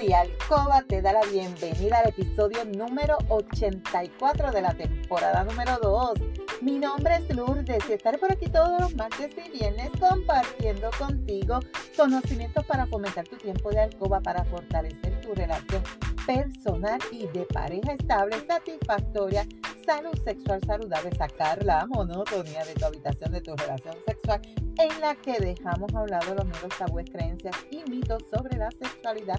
Lady Alcoba te da la bienvenida al episodio número 84 de la temporada número 2. Mi nombre es Lourdes y estaré por aquí todos los martes y viernes compartiendo contigo conocimientos para fomentar tu tiempo de alcoba para fortalecer tu relación personal y de pareja estable, satisfactoria, salud sexual saludable, sacar la monotonía de tu habitación, de tu relación sexual, en la que dejamos a un lado los miedos, tabúes, creencias y mitos sobre la sexualidad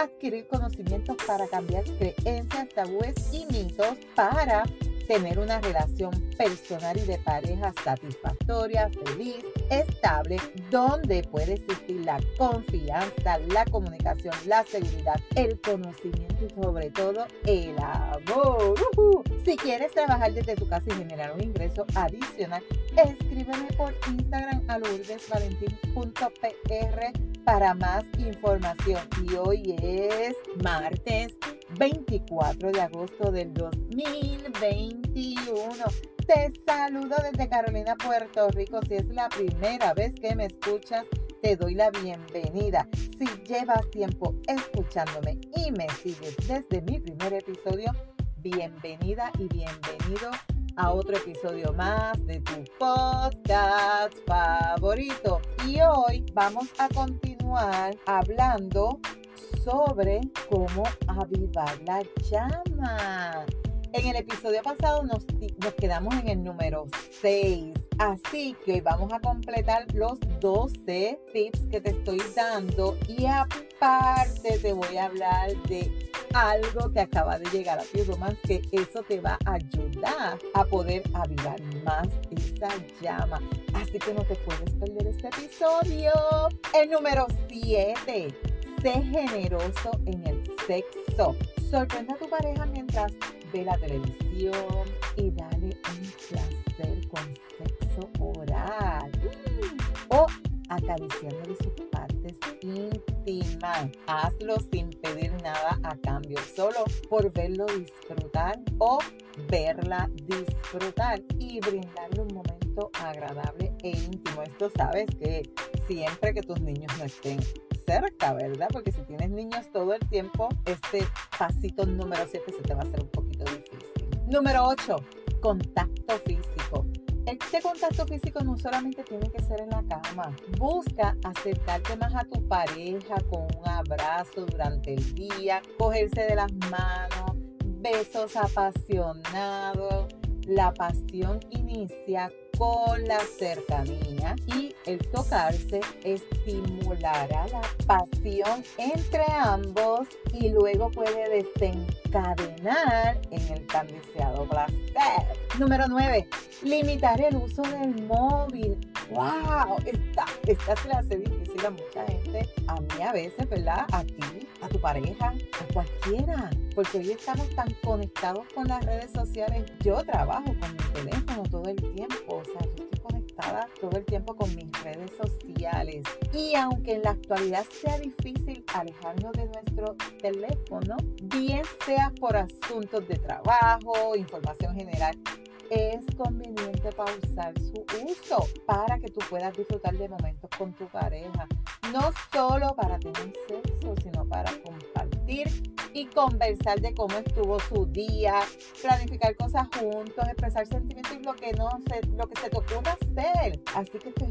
adquirir conocimientos para cambiar creencias, tabúes y mitos para tener una relación personal y de pareja satisfactoria, feliz, estable, donde puede existir la confianza, la comunicación, la seguridad, el conocimiento y sobre todo el amor. Si quieres trabajar desde tu casa y generar un ingreso adicional, escríbeme por Instagram a para más información. Y hoy es martes 24 de agosto del 2021. Te saludo desde Carolina, Puerto Rico. Si es la primera vez que me escuchas, te doy la bienvenida. Si llevas tiempo escuchándome y me sigues desde mi primer episodio, bienvenida y bienvenido a otro episodio más de tu podcast favorito. Y hoy vamos a continuar hablando sobre cómo avivar la llama. En el episodio pasado nos, nos, quedamos en el número 6. Así que hoy vamos a completar los 12 tips que te estoy dando. Y aparte te voy a hablar de algo que acaba de llegar a tu Romance, que eso te va a ayudar a poder avivar más esa llama. Así que no te puedes perder este episodio. El número 7 Sé generoso en el sexo. Sorprende a tu pareja mientras ve la televisión y dale un placer con sexo oral. O acariciándole sus partes íntimas. Hazlo sin pedir nada a cambio, solo por verlo disfrutar o verla disfrutar y brindarle un momento agradable e íntimo. Esto sabes que siempre que tus niños no estén cerca, ¿verdad? Porque si tienes niños todo el tiempo, este pasito número 7 se te va a hacer un poquito difícil. Número 8, contacto físico. Este contacto físico no solamente tiene que ser en la cama. Busca acercarte más a tu pareja con un abrazo durante el día, cogerse de las manos, besos apasionados. La pasión inicia con la cercanía y el tocarse estimulará la pasión entre ambos y luego puede desencadenar en el tan deseado placer. Número 9. Limitar el uso del móvil. ¡Wow! Esta, esta se la hace difícil a mucha gente. A mí a veces, ¿verdad? A ti, a tu pareja, a cualquiera. Porque hoy estamos tan conectados con las redes sociales. Yo trabajo con mi teléfono todo el tiempo yo estoy conectada todo el tiempo con mis redes sociales. Y aunque en la actualidad sea difícil alejarnos de nuestro teléfono, bien sea por asuntos de trabajo, información general, es conveniente pausar su uso para que tú puedas disfrutar de momentos con tu pareja. No solo para tener sexo, sino para compartir y conversar de cómo estuvo su día, planificar cosas juntos, expresar sentimientos y lo que no se, lo que se te ocurra hacer. Así que este,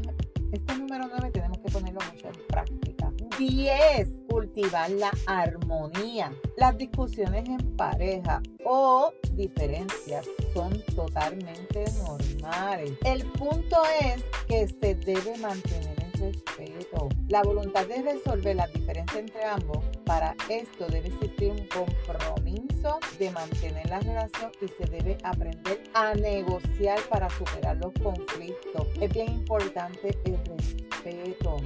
este número 9 tenemos que ponerlo mucho en práctica. 10. Cultivar la armonía. Las discusiones en pareja o diferencias son totalmente normales. El punto es que se debe mantener respeto. La voluntad de resolver las diferencias entre ambos, para esto debe existir un compromiso de mantener la relación y se debe aprender a negociar para superar los conflictos. Es bien importante el respeto,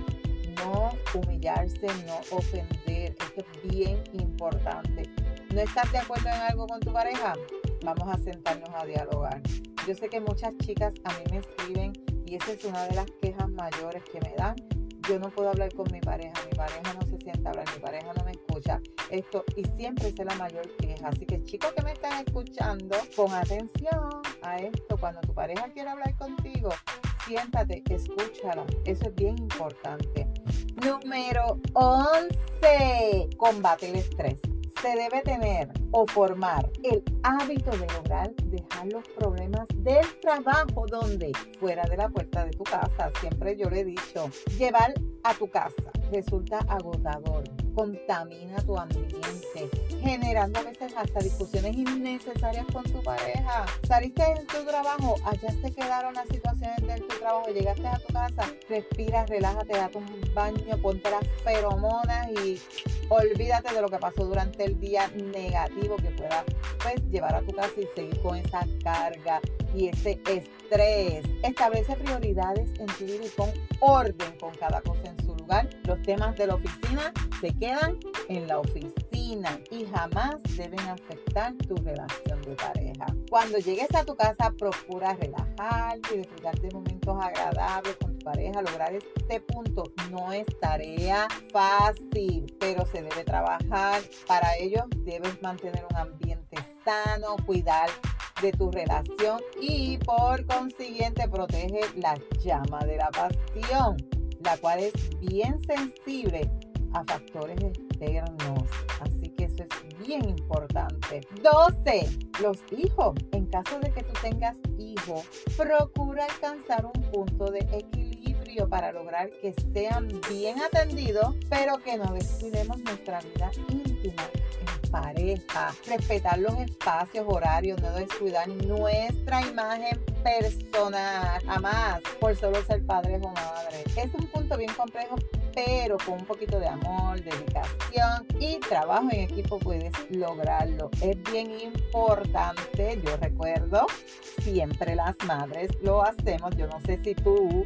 no humillarse, no ofender. Esto es bien importante ¿No estás de acuerdo en algo con tu pareja? Vamos a sentarnos a dialogar. Yo sé que muchas chicas a mí me escriben y esa es una de las quejas mayores que me dan. Yo no puedo hablar con mi pareja, mi pareja no se sienta a hablar, mi pareja no me escucha. Esto, y siempre es la mayor queja. Así que chicos que me están escuchando, pon atención a esto. Cuando tu pareja quiere hablar contigo, siéntate, escúchala. Eso es bien importante. Número 11. Combate el estrés se debe tener o formar el hábito de lograr dejar los problemas del trabajo donde fuera de la puerta de tu casa. Siempre yo le he dicho, llevar a tu casa resulta agotador contamina tu ambiente, generando a veces hasta discusiones innecesarias con tu pareja. Saliste de tu trabajo, allá se quedaron las situaciones de tu trabajo, llegaste a tu casa, respira, relájate, date un baño, ponte las feromonas y olvídate de lo que pasó durante el día negativo que pueda pues, llevar a tu casa y seguir con esa carga y ese estrés. Establece prioridades en tu vida y pon orden con cada cosa en su lugar. Los temas de la oficina se quedan en la oficina y jamás deben afectar tu relación de pareja. Cuando llegues a tu casa, procura relajarte y disfrutar de momentos agradables con tu pareja. Lograr este punto no es tarea fácil, pero se debe trabajar. Para ello, debes mantener un ambiente sano, cuidar de tu relación y por consiguiente protege la llama de la pasión, la cual es bien sensible a factores externos. Así que eso es bien importante. 12. Los hijos. En caso de que tú tengas hijos, procura alcanzar un punto de equilibrio para lograr que sean bien atendidos, pero que no descuidemos nuestra vida íntima pareja, respetar los espacios, horarios, no descuidar nuestra imagen personal, jamás, por solo ser padres o madres. Es un punto bien complejo, pero con un poquito de amor, dedicación y trabajo en equipo puedes lograrlo. Es bien importante, yo recuerdo, siempre las madres lo hacemos, yo no sé si tú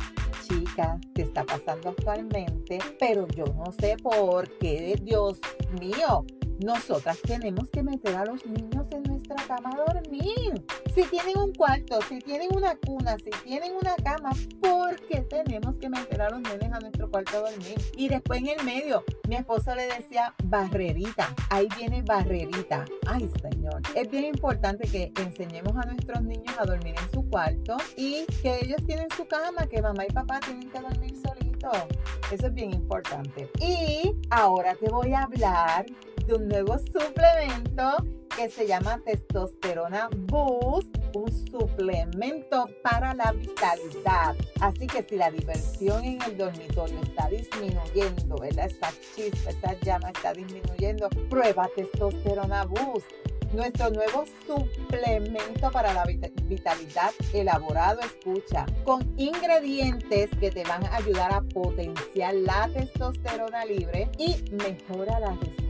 chica te está pasando actualmente, pero yo no sé por qué, Dios mío, nosotras tenemos que meter a los niños en nuestra cama a dormir. Si tienen un cuarto, si tienen una cuna, si tienen una cama, ¿por qué tenemos que meter a los nenes a nuestro cuarto a dormir? Y después en el medio, mi esposo le decía barrerita. Ahí viene barrerita. Ay, Señor. Es bien importante que enseñemos a nuestros niños a dormir en su cuarto y que ellos tienen su cama, que mamá y papá tienen que dormir solitos. Eso es bien importante. Y ahora te voy a hablar de un nuevo suplemento que se llama Testosterona Boost, un suplemento para la vitalidad. Así que si la diversión en el dormitorio está disminuyendo, ¿verdad? Esa chispa, esa llama está disminuyendo, prueba Testosterona Boost nuestro nuevo suplemento para la vitalidad elaborado, escucha, con ingredientes que te van a ayudar a potenciar la testosterona libre y mejora la respuesta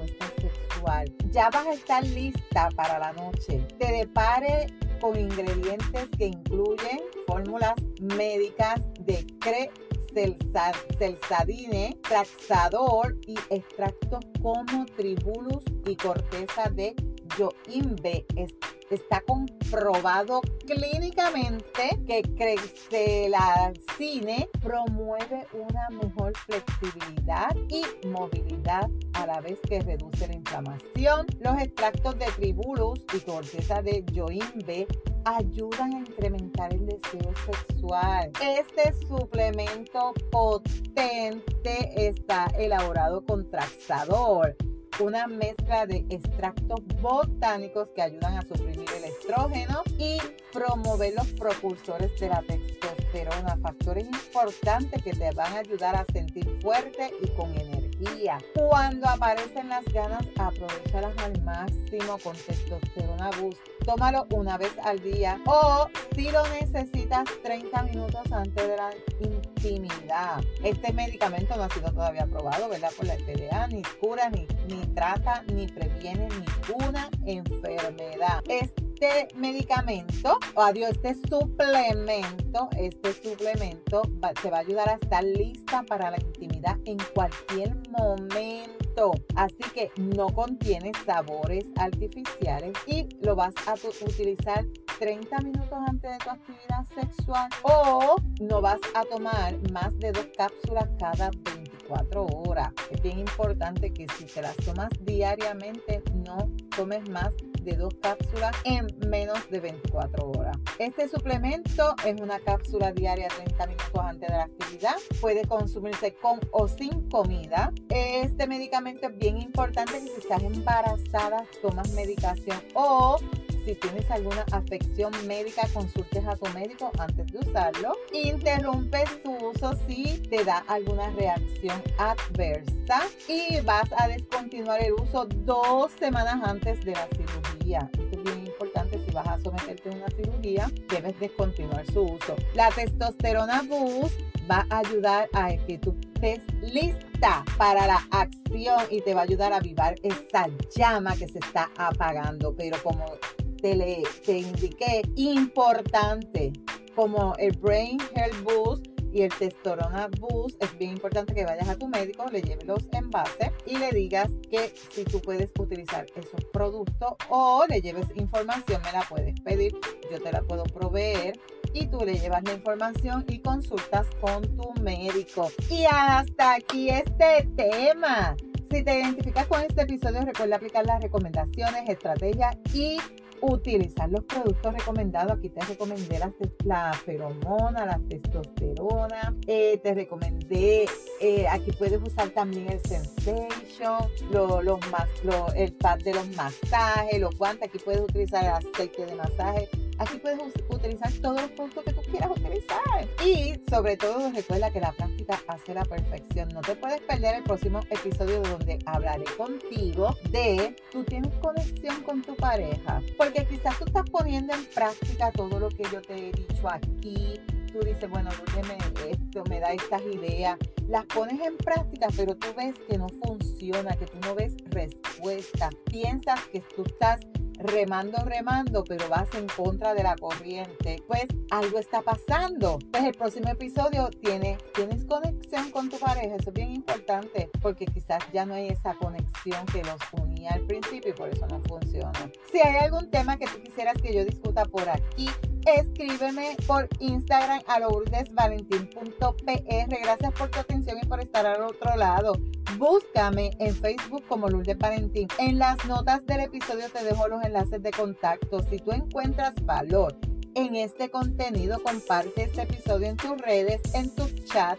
Ya vas a estar lista para la noche. Te depare con ingredientes que incluyen fórmulas médicas de CRE celsadine, traxador y extractos como tribulus y corteza de Yoimbe. Está comprobado clínicamente que cine promueve una mejor flexibilidad y movilidad a la vez que reduce la inflamación. Los extractos de tribulus y corteza de Yoimbe ayudan a incrementar el deseo sexual. Este suplemento potente está elaborado con traxador una mezcla de extractos botánicos que ayudan a suprimir el estrógeno y promover los propulsores de la testosterona, factores importantes que te van a ayudar a sentir fuerte y con energía. Cuando aparecen las ganas, aprovechalas al máximo con testosterona boost. Tómalo una vez al día o si lo necesitas 30 minutos antes de la intimidad. Este medicamento no ha sido todavía aprobado, ¿verdad? Por la FDA, ni cura, ni, ni trata, ni previene ninguna enfermedad. Es este medicamento, o adiós, este suplemento, este suplemento te va a ayudar a estar lista para la intimidad en cualquier momento. Así que no contiene sabores artificiales y lo vas a utilizar 30 minutos antes de tu actividad sexual o no vas a tomar más de dos cápsulas cada 24 horas. Es bien importante que si te las tomas diariamente no tomes más de dos cápsulas en menos de 24 horas. Este suplemento es una cápsula diaria 30 minutos antes de la actividad. Puede consumirse con o sin comida. Este medicamento es bien importante si estás embarazada tomas medicación o si tienes alguna afección médica, consultes a tu médico antes de usarlo. Interrumpe su uso si te da alguna reacción adversa y vas a descontinuar el uso dos semanas antes de la cirugía. Esto es bien importante si vas a someterte a una cirugía, debes descontinuar su uso. La testosterona boost va a ayudar a que tú estés lista para la acción y te va a ayudar a avivar esa llama que se está apagando. Pero como te, le, te indiqué importante como el Brain Health Boost y el Testosterona Boost, es bien importante que vayas a tu médico, le lleves los envases y le digas que si tú puedes utilizar esos productos o le lleves información, me la puedes pedir, yo te la puedo proveer y tú le llevas la información y consultas con tu médico. Y hasta aquí este tema. Si te identificas con este episodio, recuerda aplicar las recomendaciones, estrategias y utilizar los productos recomendados. Aquí te recomendé la, feromona, la testosterona, eh, te recomendé, eh, aquí puedes usar también el Sensation, los más, el pad de los masajes, los guantes, aquí puedes utilizar el aceite de masaje Aquí puedes utilizar todos los productos que tú quieras utilizar. Y sobre todo recuerda que la práctica hace la perfección. No te puedes perder el próximo episodio donde hablaré contigo de tú tienes conexión con tu pareja. Porque quizás tú estás poniendo en práctica todo lo que yo te he dicho aquí. Tú dices, bueno, dime esto, me da estas ideas. Las pones en práctica, pero tú ves que no funciona, que tú no ves respuesta. Piensas que tú estás remando, remando, pero vas en contra de la corriente, pues algo está pasando. Pues el próximo episodio tiene, tienes conexión con tu pareja, eso es bien importante, porque quizás ya no hay esa conexión que los unía al principio y por eso no funciona. Si hay algún tema que tú quisieras que yo discuta por aquí, escríbeme por Instagram a lourdesvalentín.pr. Gracias por tu atención y por estar al otro lado. Búscame en Facebook como Lourdes Valentín. En las notas del episodio te dejo los enlaces de contacto. Si tú encuentras valor en este contenido, comparte este episodio en tus redes, en tu chat